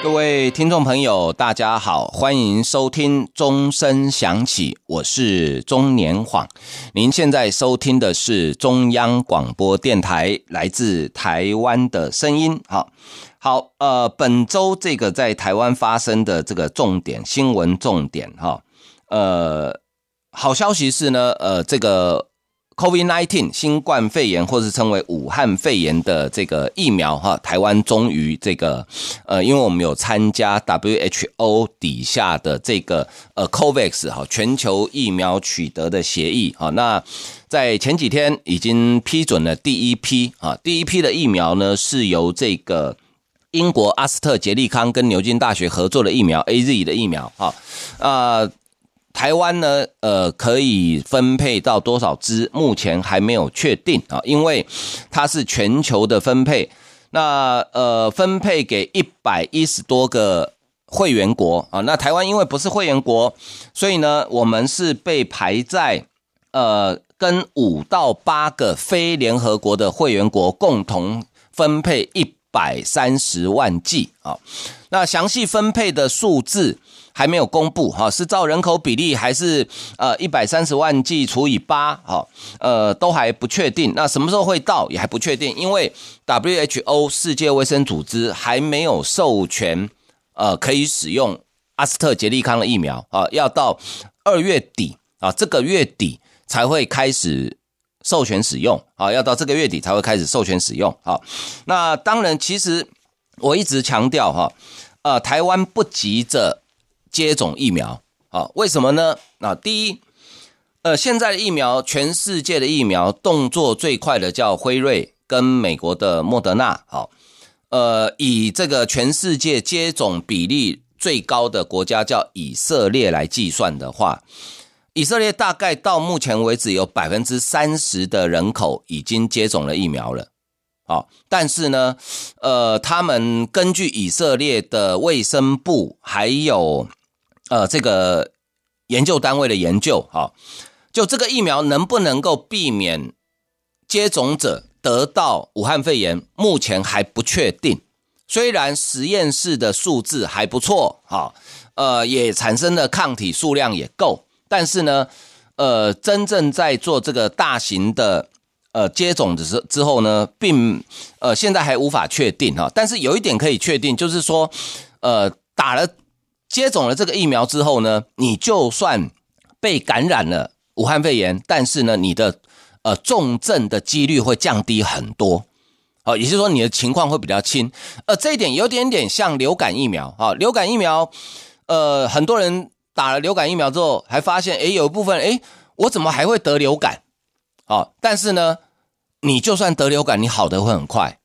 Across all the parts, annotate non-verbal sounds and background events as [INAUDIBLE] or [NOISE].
各位听众朋友，大家好，欢迎收听钟声响起，我是钟年晃。您现在收听的是中央广播电台来自台湾的声音。好，好，呃，本周这个在台湾发生的这个重点新闻重点，哈，呃，好消息是呢，呃，这个。COVID-19 新冠肺炎，或是称为武汉肺炎的这个疫苗，哈，台湾终于这个，呃，因为我们有参加 WHO 底下的这个呃 COVAX 哈全球疫苗取得的协议，哈，那在前几天已经批准了第一批啊，第一批的疫苗呢是由这个英国阿斯特捷利康跟牛津大学合作的疫苗 AZ 的疫苗，哈，啊。台湾呢，呃，可以分配到多少支？目前还没有确定啊，因为它是全球的分配。那呃，分配给一百一十多个会员国啊。那台湾因为不是会员国，所以呢，我们是被排在呃，跟五到八个非联合国的会员国共同分配一百三十万剂啊。那详细分配的数字。还没有公布哈，是照人口比例还是呃一百三十万剂除以八哈，呃都还不确定。那什么时候会到也还不确定，因为 WHO 世界卫生组织还没有授权呃可以使用阿斯特捷利康的疫苗啊，要到二月底啊，这个月底才会开始授权使用啊，要到这个月底才会开始授权使用啊。那当然，其实我一直强调哈，呃，台湾不急着。接种疫苗，啊，为什么呢？啊，第一，呃，现在的疫苗，全世界的疫苗动作最快的叫辉瑞跟美国的莫德纳，好，呃，以这个全世界接种比例最高的国家叫以色列来计算的话，以色列大概到目前为止有百分之三十的人口已经接种了疫苗了。好，但是呢，呃，他们根据以色列的卫生部还有呃这个研究单位的研究，哈，就这个疫苗能不能够避免接种者得到武汉肺炎，目前还不确定。虽然实验室的数字还不错，哈，呃，也产生的抗体数量也够，但是呢，呃，真正在做这个大型的。呃，接种的时之后呢，并呃现在还无法确定哈，但是有一点可以确定，就是说，呃，打了接种了这个疫苗之后呢，你就算被感染了武汉肺炎，但是呢，你的呃重症的几率会降低很多，好，也就是说你的情况会比较轻，呃，这一点有点点像流感疫苗啊，流感疫苗，呃，很多人打了流感疫苗之后，还发现，诶，有一部分，诶，我怎么还会得流感？好，但是呢。你就算得流感，你好的会很快，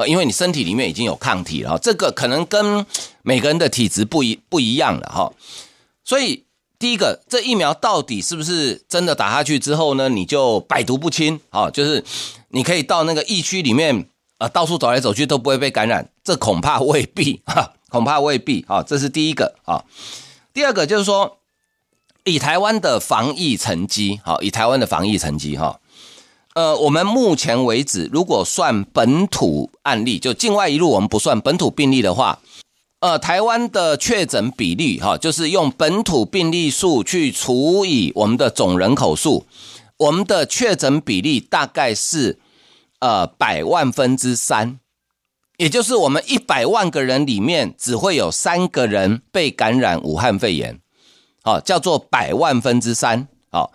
啊，因为你身体里面已经有抗体了，这个可能跟每个人的体质不一不一样了哈。所以第一个，这疫苗到底是不是真的打下去之后呢，你就百毒不侵啊？就是你可以到那个疫区里面啊，到处走来走去都不会被感染，这恐怕未必哈，恐怕未必啊。这是第一个啊。第二个就是说，以台湾的防疫成绩，好，以台湾的防疫成绩哈。呃，我们目前为止，如果算本土案例，就境外一路我们不算本土病例的话，呃，台湾的确诊比例哈，就是用本土病例数去除以我们的总人口数，我们的确诊比例大概是呃百万分之三，也就是我们一百万个人里面只会有三个人被感染武汉肺炎，好，叫做百万分之三，好，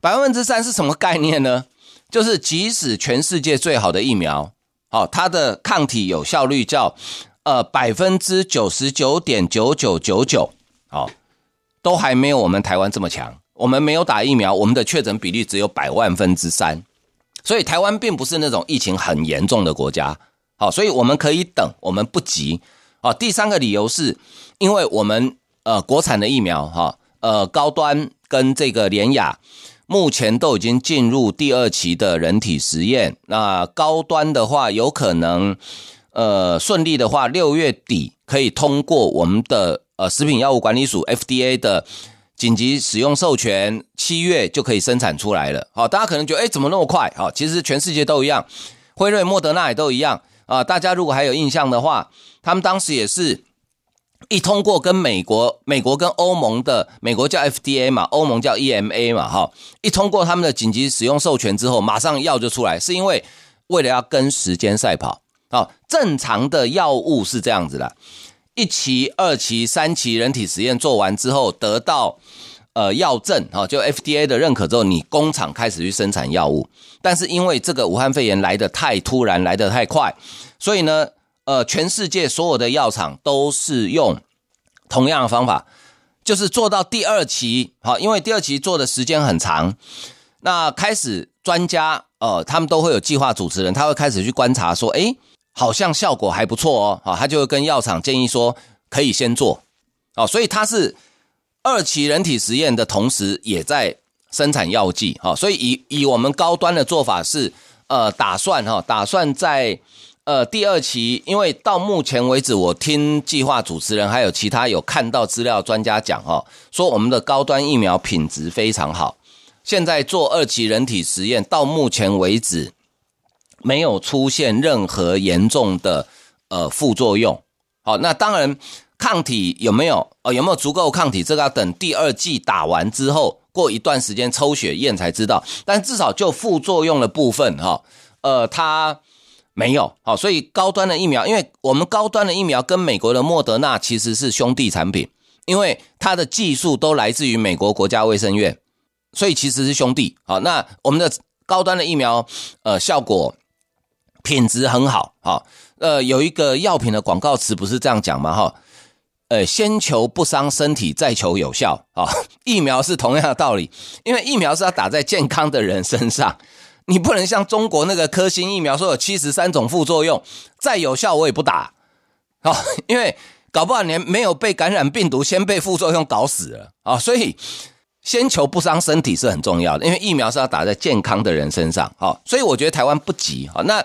百万分之三是什么概念呢？就是即使全世界最好的疫苗，好，它的抗体有效率叫呃百分之九十九点九九九九，好，都还没有我们台湾这么强。我们没有打疫苗，我们的确诊比例只有百万分之三，所以台湾并不是那种疫情很严重的国家。好，所以我们可以等，我们不急。好，第三个理由是因为我们呃国产的疫苗哈，呃高端跟这个联雅。目前都已经进入第二期的人体实验。那高端的话，有可能呃顺利的话，六月底可以通过我们的呃食品药物管理署 FDA 的紧急使用授权，七月就可以生产出来了。好，大家可能觉得，哎，怎么那么快？好，其实全世界都一样，辉瑞、莫德纳也都一样啊。大家如果还有印象的话，他们当时也是。一通过跟美国、美国跟欧盟的，美国叫 FDA 嘛，欧盟叫 EMA 嘛，哈，一通过他们的紧急使用授权之后，马上药就出来，是因为为了要跟时间赛跑。啊，正常的药物是这样子的，一期、二期、三期人体实验做完之后，得到呃药证，哈，就 FDA 的认可之后，你工厂开始去生产药物。但是因为这个武汉肺炎来得太突然，来得太快，所以呢。呃，全世界所有的药厂都是用同样的方法，就是做到第二期，好，因为第二期做的时间很长，那开始专家，呃，他们都会有计划主持人，他会开始去观察，说，诶，好像效果还不错哦，好，他就会跟药厂建议说，可以先做，哦，所以他是二期人体实验的同时，也在生产药剂，好，所以以以我们高端的做法是，呃，打算哈，打算在。呃，第二期，因为到目前为止，我听计划主持人还有其他有看到资料专家讲哦，说我们的高端疫苗品质非常好。现在做二期人体实验，到目前为止没有出现任何严重的呃副作用。好，那当然抗体有没有？呃，有没有足够抗体？这个要等第二季打完之后，过一段时间抽血验才知道。但至少就副作用的部分哈，呃，它。没有，好，所以高端的疫苗，因为我们高端的疫苗跟美国的莫德纳其实是兄弟产品，因为它的技术都来自于美国国家卫生院，所以其实是兄弟。好，那我们的高端的疫苗，呃，效果品质很好，好，呃，有一个药品的广告词不是这样讲吗？哈，呃，先求不伤身体，再求有效，啊，疫苗是同样的道理，因为疫苗是要打在健康的人身上。你不能像中国那个科兴疫苗说有七十三种副作用，再有效我也不打，好，因为搞不好连没有被感染病毒，先被副作用搞死了。啊，所以先求不伤身体是很重要的，因为疫苗是要打在健康的人身上，好，所以我觉得台湾不急，啊，那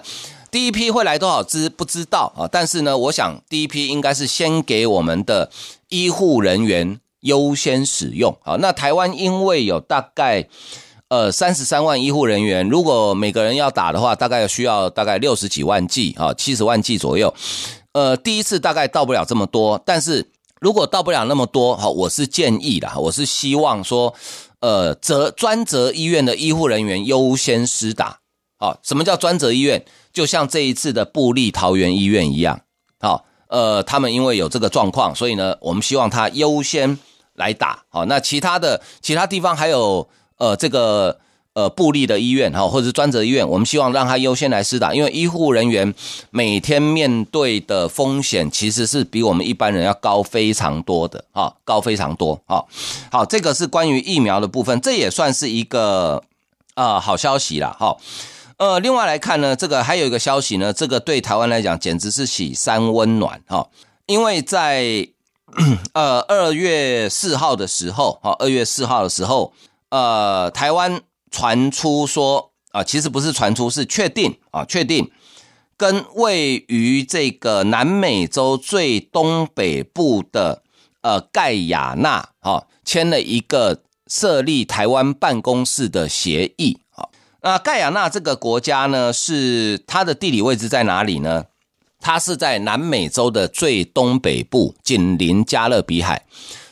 第一批会来多少支不知道。啊，但是呢，我想第一批应该是先给我们的医护人员优先使用，好，那台湾因为有大概。呃，三十三万医护人员，如果每个人要打的话，大概需要大概六十几万剂啊，七十万剂左右。呃，第一次大概到不了这么多，但是如果到不了那么多，哈，我是建议的，我是希望说，呃，责专责医院的医护人员优先施打。好，什么叫专责医院？就像这一次的布立桃园医院一样，好，呃，他们因为有这个状况，所以呢，我们希望他优先来打。好，那其他的其他地方还有。呃，这个呃，布立的医院哈，或者是专责医院，我们希望让他优先来施打，因为医护人员每天面对的风险其实是比我们一般人要高非常多的啊，高非常多啊。好，这个是关于疫苗的部分，这也算是一个啊好消息啦。哈。呃，另外来看呢，这个还有一个消息呢，这个对台湾来讲简直是喜三温暖哈，因为在呃二月四号的时候，哈，二月四号的时候。呃，台湾传出说啊、其实不是传出，是确定啊，确定跟位于这个南美洲最东北部的呃盖亚纳啊签了一个设立台湾办公室的协议啊。那盖亚纳这个国家呢，是它的地理位置在哪里呢？它是在南美洲的最东北部，紧邻加勒比海。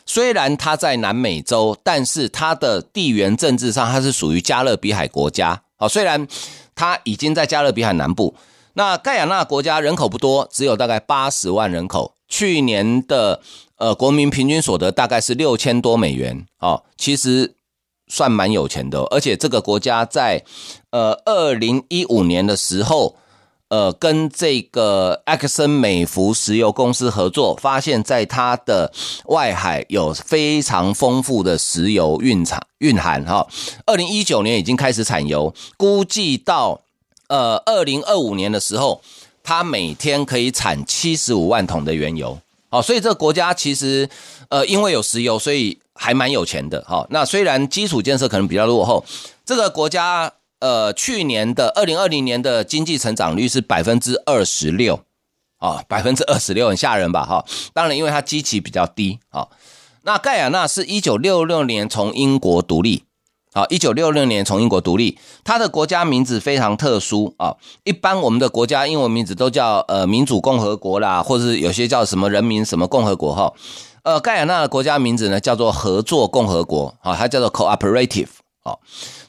虽然它在南美洲，但是它的地缘政治上，它是属于加勒比海国家。好，虽然它已经在加勒比海南部，那盖亚纳国家人口不多，只有大概八十万人口。去年的呃国民平均所得大概是六千多美元，哦，其实算蛮有钱的。而且这个国家在呃二零一五年的时候。呃，跟这个埃克森美孚石油公司合作，发现在它的外海有非常丰富的石油蕴藏蕴含哈。二零一九年已经开始产油，估计到呃二零二五年的时候，它每天可以产七十五万桶的原油好，所以这个国家其实呃，因为有石油，所以还蛮有钱的。好，那虽然基础建设可能比较落后，这个国家呃，去年的二零二零年的经济成长率是百分之二十六，啊，百分之二十六很吓人吧？哈，当然因为它基期比较低。好，那盖亚纳是一九六六年从英国独立。好，一九六六年从英国独立，它的国家名字非常特殊啊。一般我们的国家英文名字都叫呃民主共和国啦，或者是有些叫什么人民什么共和国哈。呃，盖亚纳的国家名字呢叫做合作共和国啊，它叫做 cooperative。好，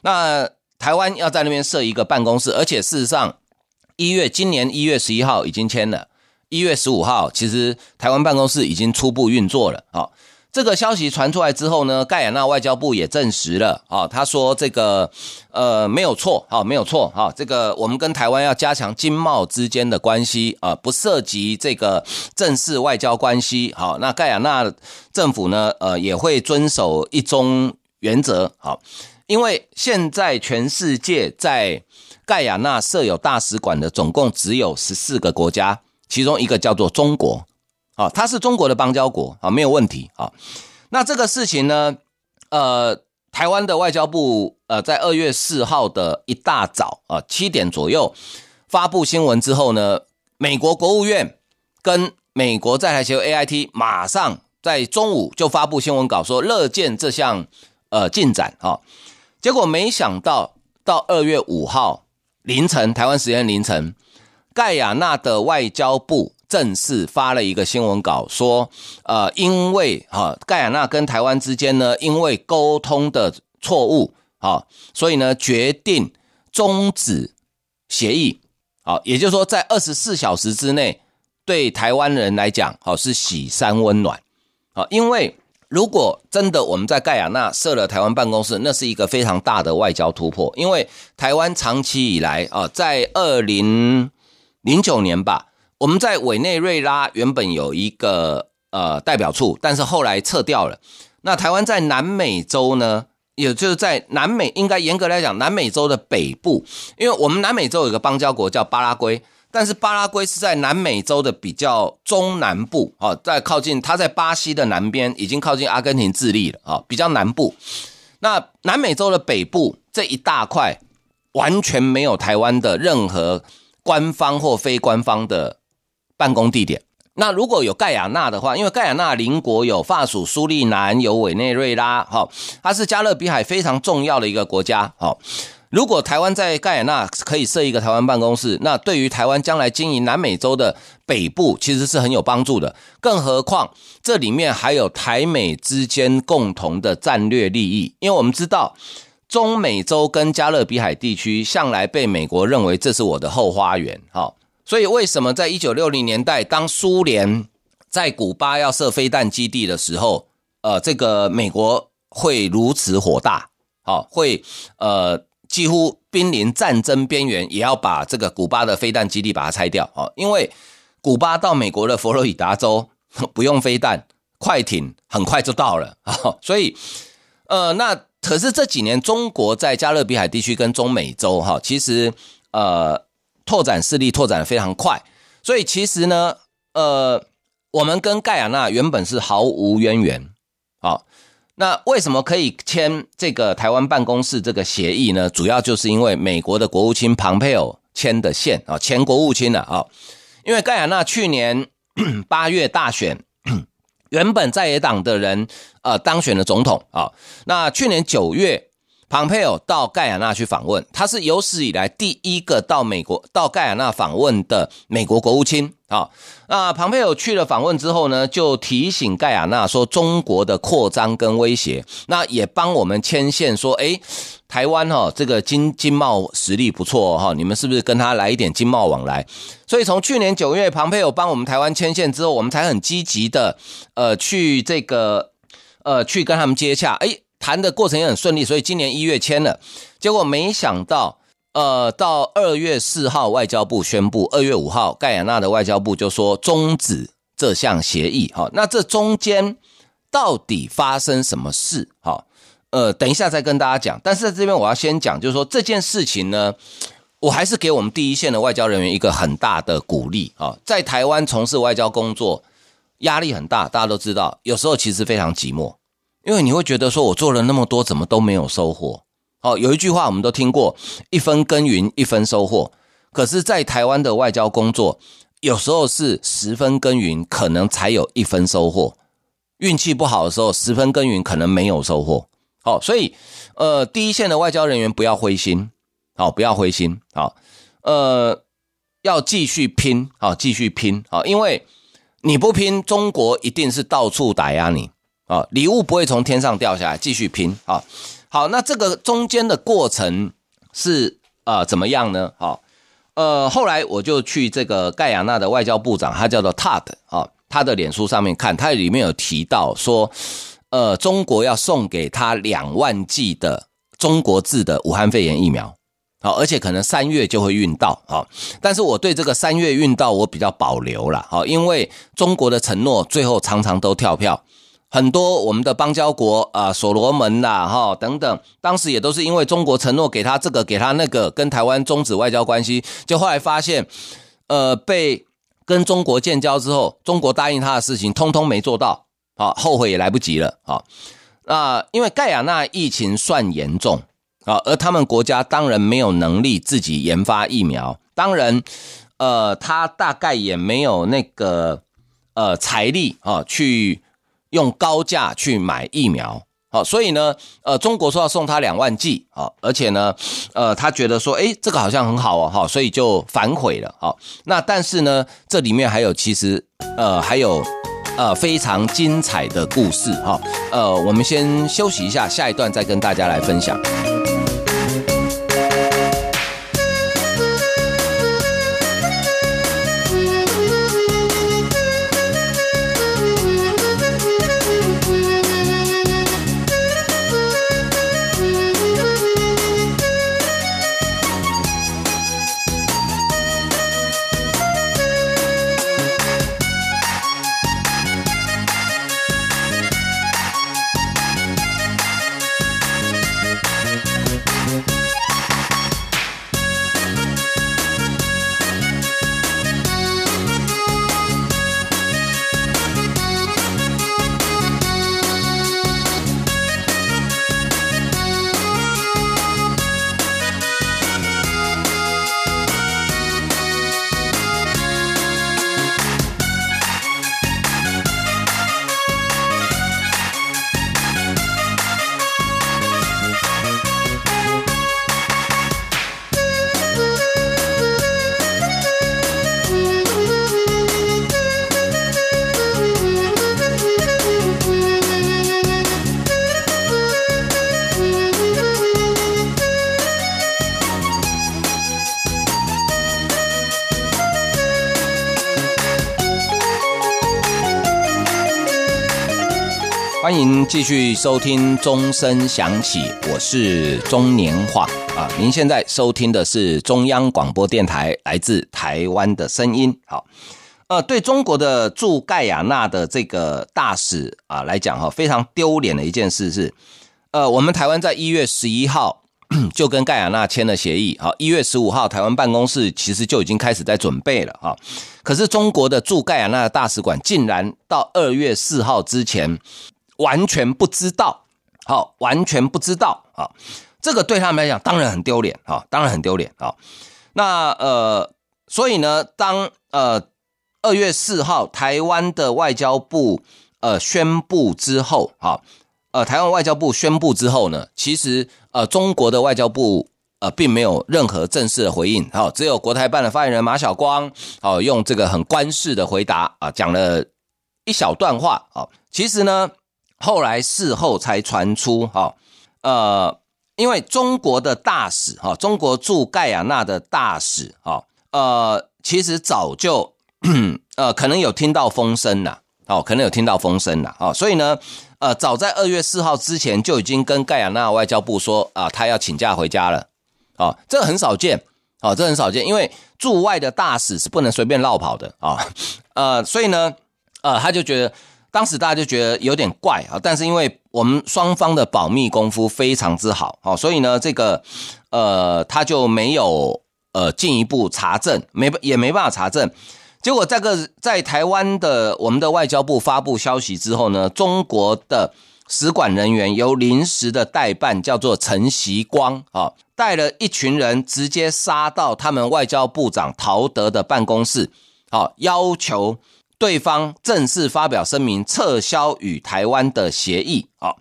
那台湾要在那边设一个办公室，而且事实上一月今年一月十一号已经签了，一月十五号其实台湾办公室已经初步运作了啊。这个消息传出来之后呢，盖亚纳外交部也证实了啊，他说这个呃没有错，好没有错哈，这个我们跟台湾要加强经贸之间的关系啊，不涉及这个正式外交关系。好，那盖亚纳政府呢，呃也会遵守一中原则。好，因为现在全世界在盖亚纳设有大使馆的总共只有十四个国家，其中一个叫做中国。啊，它是中国的邦交国啊，没有问题啊。那这个事情呢，呃，台湾的外交部呃，在二月四号的一大早啊，七点左右发布新闻之后呢，美国国务院跟美国在台协会 AIT 马上在中午就发布新闻稿说乐见这项呃进展啊。结果没想到到二月五号凌晨，台湾时间凌晨，盖亚纳的外交部。正式发了一个新闻稿，说，呃，因为哈盖亚纳跟台湾之间呢，因为沟通的错误，啊，所以呢决定终止协议，好，也就是说在二十四小时之内，对台湾人来讲，好是喜三温暖，啊，因为如果真的我们在盖亚纳设了台湾办公室，那是一个非常大的外交突破，因为台湾长期以来啊，在二零零九年吧。我们在委内瑞拉原本有一个呃代表处，但是后来撤掉了。那台湾在南美洲呢，也就是在南美，应该严格来讲，南美洲的北部，因为我们南美洲有一个邦交国叫巴拉圭，但是巴拉圭是在南美洲的比较中南部啊，在靠近它在巴西的南边，已经靠近阿根廷、智利了啊，比较南部。那南美洲的北部这一大块完全没有台湾的任何官方或非官方的。办公地点，那如果有盖亚纳的话，因为盖亚纳邻国有法属苏利南，有委内瑞拉，哈，它是加勒比海非常重要的一个国家，好，如果台湾在盖亚纳可以设一个台湾办公室，那对于台湾将来经营南美洲的北部其实是很有帮助的，更何况这里面还有台美之间共同的战略利益，因为我们知道中美洲跟加勒比海地区向来被美国认为这是我的后花园，好。所以，为什么在一九六零年代，当苏联在古巴要设飞弹基地的时候，呃，这个美国会如此火大，好，会呃几乎濒临战争边缘，也要把这个古巴的飞弹基地把它拆掉，哦，因为古巴到美国的佛罗里达州 [LAUGHS] 不用飞弹，快艇很快就到了。啊，[LAUGHS] 所以，呃，那可是这几年中国在加勒比海地区跟中美洲，哈，其实呃。拓展势力拓展得非常快，所以其实呢，呃，我们跟盖亚纳原本是毫无渊源，好，那为什么可以签这个台湾办公室这个协议呢？主要就是因为美国的国务卿庞佩奥签的线啊，前国务卿的啊，因为盖亚纳去年 [COUGHS] 八月大选，原本在野党的人呃当选了总统啊，那去年九月。庞佩奥到盖亚纳去访问，他是有史以来第一个到美国到盖亚纳访问的美国国务卿啊。那庞佩奥去了访问之后呢，就提醒盖亚纳说中国的扩张跟威胁，那也帮我们牵线说，哎，台湾哈这个经经贸实力不错哈，你们是不是跟他来一点经贸往来？所以从去年九月庞佩奥帮我们台湾牵线之后，我们才很积极的呃去这个呃去跟他们接洽，哎。谈的过程也很顺利，所以今年一月签了，结果没想到，呃，到二月四号外交部宣布，二月五号盖亚纳的外交部就说终止这项协议。好，那这中间到底发生什么事？好，呃，等一下再跟大家讲。但是在这边我要先讲，就是说这件事情呢，我还是给我们第一线的外交人员一个很大的鼓励啊，在台湾从事外交工作。压力很大。大家都知道，有时候其实非常寂寞，因为你会觉得说，我做了那么多，怎么都没有收获。哦，有一句话我们都听过：一分耕耘一分收获。可是，在台湾的外交工作，有时候是十分耕耘，可能才有一分收获。运气不好的时候，十分耕耘可能没有收获。好，所以，呃，第一线的外交人员不要灰心，好，不要灰心，好，呃，要继续拼，好，继续拼，好，因为你不拼，中国一定是到处打压你，啊，礼物不会从天上掉下来，继续拼，好，好，那这个中间的过程是呃怎么样呢？好，呃，后来我就去这个盖亚纳的外交部长，他叫做 Todd，啊，他的脸书上面看，他里面有提到说。呃，中国要送给他两万剂的中国制的武汉肺炎疫苗，好，而且可能三月就会运到，好，但是我对这个三月运到我比较保留了，好，因为中国的承诺最后常常都跳票，很多我们的邦交国啊，所罗门啦，哈等等，当时也都是因为中国承诺给他这个给他那个，跟台湾终止外交关系，就后来发现，呃，被跟中国建交之后，中国答应他的事情，通通没做到。啊，后悔也来不及了啊！那因为盖亚纳疫情算严重啊，而他们国家当然没有能力自己研发疫苗，当然，呃，他大概也没有那个呃财力啊，去用高价去买疫苗。好，所以呢，呃，中国说要送他两万剂啊，而且呢，呃，他觉得说，诶，这个好像很好哦，哈，所以就反悔了。好，那但是呢，这里面还有其实呃还有。呃，非常精彩的故事哈。呃，我们先休息一下，下一段再跟大家来分享。继续收听钟声响起，我是钟年晃啊。您现在收听的是中央广播电台来自台湾的声音。好，呃，对中国的驻盖亚纳的这个大使啊来讲哈，非常丢脸的一件事是，呃，我们台湾在一月十一号 [COUGHS] 就跟盖亚纳签了协议，好，一月十五号台湾办公室其实就已经开始在准备了啊。可是中国的驻盖亚纳的大使馆竟然到二月四号之前。完全不知道，好，完全不知道啊！这个对他们来讲当然很丢脸啊，当然很丢脸啊。那呃，所以呢，当呃二月四号台湾的外交部呃宣布之后，啊，呃台湾外交部宣布之后呢，其实呃中国的外交部呃并没有任何正式的回应，好，只有国台办的发言人马晓光，好，用这个很官式的回答啊，讲了一小段话，好，其实呢。后来事后才传出，哈，呃，因为中国的大使，哈，中国驻盖亚纳的大使，哈，呃，其实早就，[CLEARS THROAT] 呃，可能有听到风声了，哦，可能有听到风声了，哦，所以呢，呃，早在二月四号之前就已经跟盖亚纳外交部说，啊，他要请假回家了，哦，这很少见，哦，这很少见，因为驻外的大使是不能随便落跑的，啊，呃，所以呢，呃，他就觉得。当时大家就觉得有点怪啊，但是因为我们双方的保密功夫非常之好，哦，所以呢，这个呃他就没有呃进一步查证，没也没办法查证。结果这个在台湾的我们的外交部发布消息之后呢，中国的使馆人员由临时的代办叫做陈习光啊，带了一群人直接杀到他们外交部长陶德的办公室，好，要求对方正式发表声明撤销与台湾的协议啊。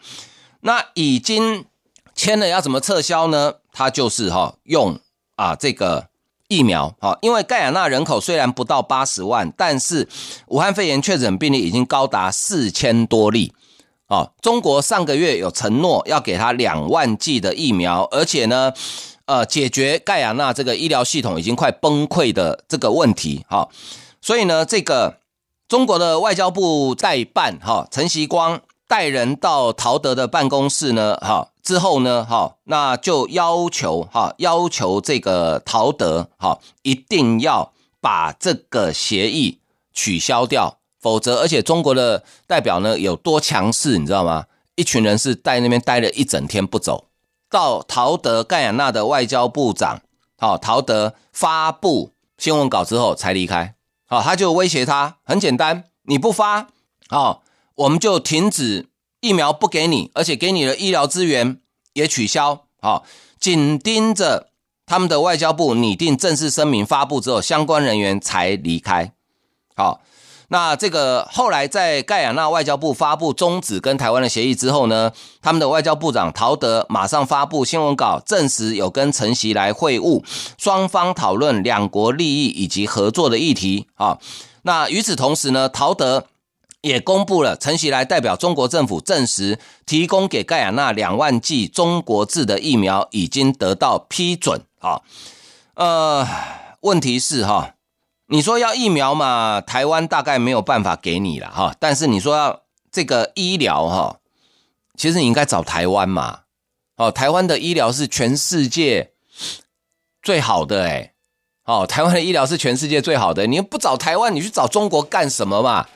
那已经签了，要怎么撤销呢？他就是哈用啊这个。疫苗，好，因为盖亚纳人口虽然不到八十万，但是武汉肺炎确诊病例已经高达四千多例，哦，中国上个月有承诺要给他两万剂的疫苗，而且呢，呃，解决盖亚纳这个医疗系统已经快崩溃的这个问题，好，所以呢，这个中国的外交部代办，哈，陈锡光带人到陶德的办公室呢，哈。之后呢，哈，那就要求哈，要求这个陶德哈，一定要把这个协议取消掉，否则，而且中国的代表呢有多强势，你知道吗？一群人是在那边待了一整天不走，到陶德盖亚纳的外交部长，好，陶德发布新闻稿之后才离开，好，他就威胁他，很简单，你不发，好，我们就停止。疫苗不给你，而且给你的医疗资源也取消。好，紧盯着他们的外交部拟定正式声明发布之后，相关人员才离开。好，那这个后来在盖亚纳外交部发布终止跟台湾的协议之后呢，他们的外交部长陶德马上发布新闻稿，证实有跟陈锡来会晤，双方讨论两国利益以及合作的议题。啊，那与此同时呢，陶德。也公布了，陈锡来代表中国政府证实，提供给盖亚纳两万剂中国制的疫苗已经得到批准。啊，呃，问题是哈，你说要疫苗嘛，台湾大概没有办法给你了哈。但是你说要这个医疗哈，其实你应该找台湾嘛。哦，台湾的医疗是全世界最好的诶。哦，台湾的医疗是全世界最好的，你又不找台湾，你去找中国干什么嘛？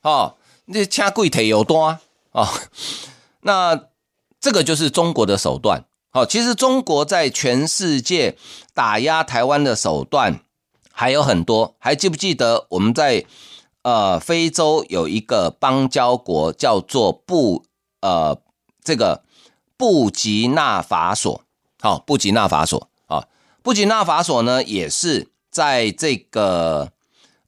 哦，那掐贵腿有多啊？哦，那这个就是中国的手段。哦，其实中国在全世界打压台湾的手段还有很多。还记不记得我们在呃非洲有一个邦交国叫做布呃这个布吉纳法索？好，布吉纳法索啊，布吉纳法索呢也是在这个。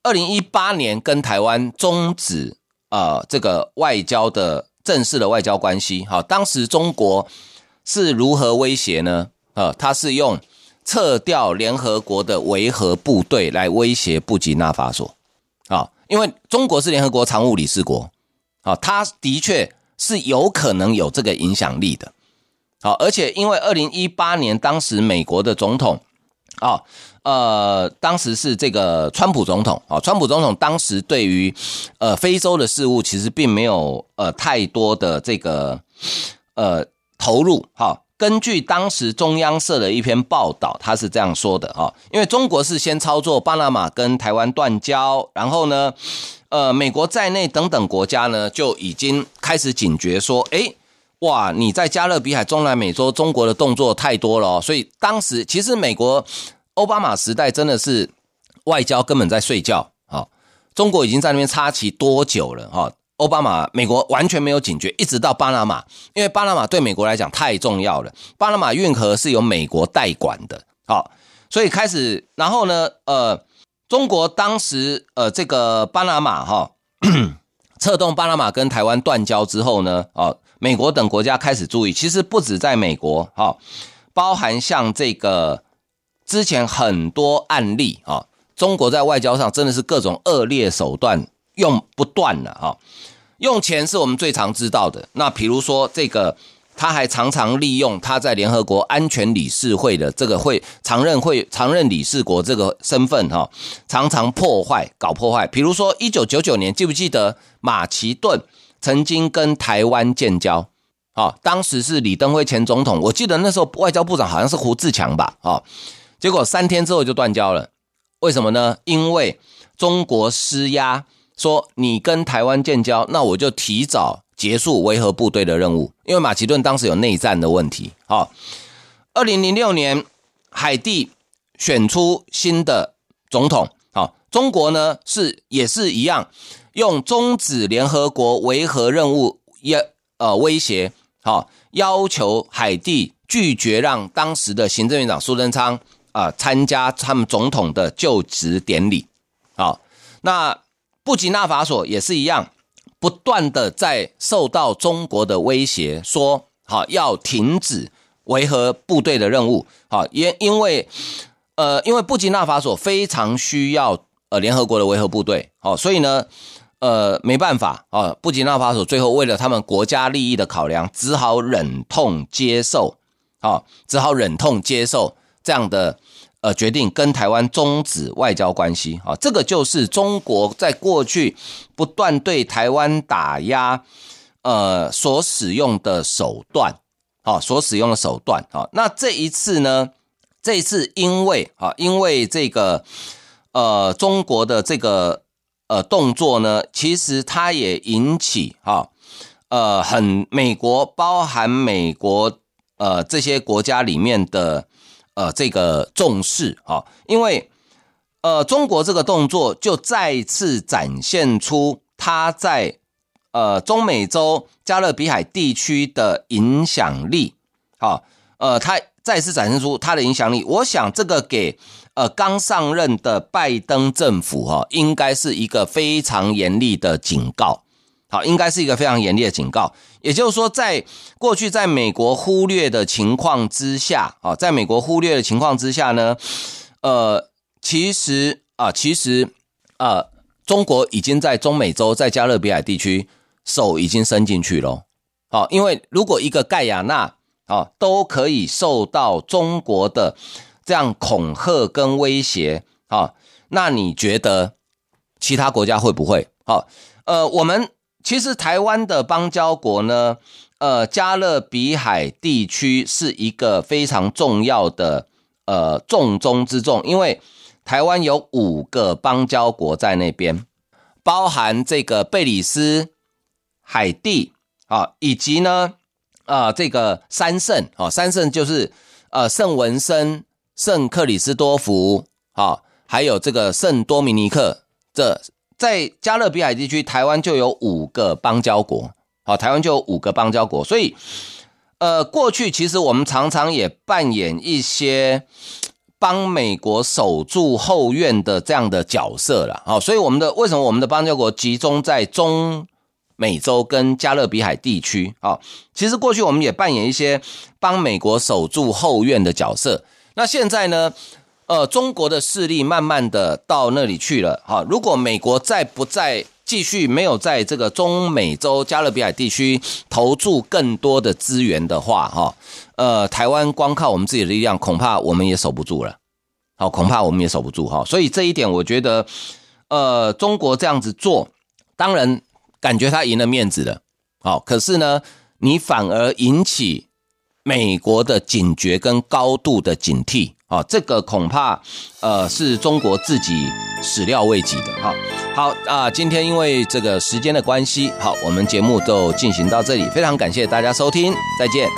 二零一八年跟台湾终止呃这个外交的正式的外交关系，好，当时中国是如何威胁呢？呃，他是用撤掉联合国的维和部队来威胁布吉纳法索，啊，因为中国是联合国常务理事国，啊，他的确是有可能有这个影响力的，好，而且因为二零一八年当时美国的总统，啊。呃，当时是这个川普总统啊，川普总统当时对于呃非洲的事务其实并没有呃太多的这个呃投入。哈，根据当时中央社的一篇报道，他是这样说的哈，因为中国是先操作巴拿马跟台湾断交，然后呢，呃，美国在内等等国家呢就已经开始警觉说，诶，哇，你在加勒比海、中南美洲，中国的动作太多了，所以当时其实美国。奥巴马时代真的是外交根本在睡觉，啊，中国已经在那边插旗多久了，哈，奥巴马美国完全没有警觉，一直到巴拿马，因为巴拿马对美国来讲太重要了，巴拿马运河是由美国代管的，好，所以开始，然后呢，呃，中国当时呃这个巴拿马哈，[CLEARS THROAT] 策动巴拿马跟台湾断交之后呢，哦，美国等国家开始注意，其实不止在美国，哈，包含像这个。之前很多案例啊，中国在外交上真的是各种恶劣手段用不断了哈。用钱是我们最常知道的，那比如说这个，他还常常利用他在联合国安全理事会的这个会常任会常任理事国这个身份哈，常常破坏搞破坏。比如说一九九九年，记不记得马其顿曾经跟台湾建交？啊，当时是李登辉前总统，我记得那时候外交部长好像是胡志强吧？啊。结果三天之后就断交了，为什么呢？因为中国施压说，你跟台湾建交，那我就提早结束维和部队的任务。因为马其顿当时有内战的问题。好，二零零六年海地选出新的总统，好，中国呢是也是一样，用终止联合国维和任务要呃威胁，好、哦、要求海地拒绝让当时的行政院长苏贞昌啊、参加他们总统的就职典礼。好、那布吉纳法索也是一样，不断的在受到中国的威胁，说好、要停止维和部队的任务。好、也，因因为呃因为布吉纳法索非常需要。呃，联合国的维和部队，哦，所以呢，呃，没办法啊，布吉纳法索最后为了他们国家利益的考量，只好忍痛接受，啊，只好忍痛接受这样的呃决定，跟台湾终止外交关系，啊，这个就是中国在过去不断对台湾打压，呃，所使用的手段，啊，所使用的手段，啊，那这一次呢，这一次因为啊，因为这个。呃，中国的这个呃动作呢，其实它也引起哈呃很美国包含美国呃这些国家里面的呃这个重视啊，因为呃中国这个动作就再次展现出它在呃中美洲加勒比海地区的影响力，好呃它再次展现出它的影响力，我想这个给。呃，刚上任的拜登政府哈，应该是一个非常严厉的警告，好，应该是一个非常严厉的警告。也就是说，在过去在美国忽略的情况之下，啊，在美国忽略的情况之下呢，呃，其实啊，其实啊，中国已经在中美洲，在加勒比海地区手已经伸进去了，好，因为如果一个盖亚那啊都可以受到中国的。这样恐吓跟威胁，啊，那你觉得其他国家会不会？好，呃，我们其实台湾的邦交国呢，呃，加勒比海地区是一个非常重要的呃重中之重，因为台湾有五个邦交国在那边，包含这个贝里斯、海地啊，以及呢，啊、呃，这个三圣，啊，三圣就是呃圣文森。圣克里斯多福，啊，还有这个圣多米尼克，这在加勒比海地区，台湾就有五个邦交国，好，台湾就有五个邦交国，所以，呃，过去其实我们常常也扮演一些帮美国守住后院的这样的角色了，好，所以我们的为什么我们的邦交国集中在中美洲跟加勒比海地区，啊，其实过去我们也扮演一些帮美国守住后院的角色。那现在呢？呃，中国的势力慢慢的到那里去了。哈，如果美国再不再继续没有在这个中美洲加勒比海地区投注更多的资源的话，哈，呃，台湾光靠我们自己的力量，恐怕我们也守不住了。好，恐怕我们也守不住。哈，所以这一点，我觉得，呃，中国这样子做，当然感觉他赢了面子了。好，可是呢，你反而引起。美国的警觉跟高度的警惕啊，这个恐怕呃是中国自己始料未及的哈。好啊，今天因为这个时间的关系，好，我们节目就进行到这里，非常感谢大家收听，再见。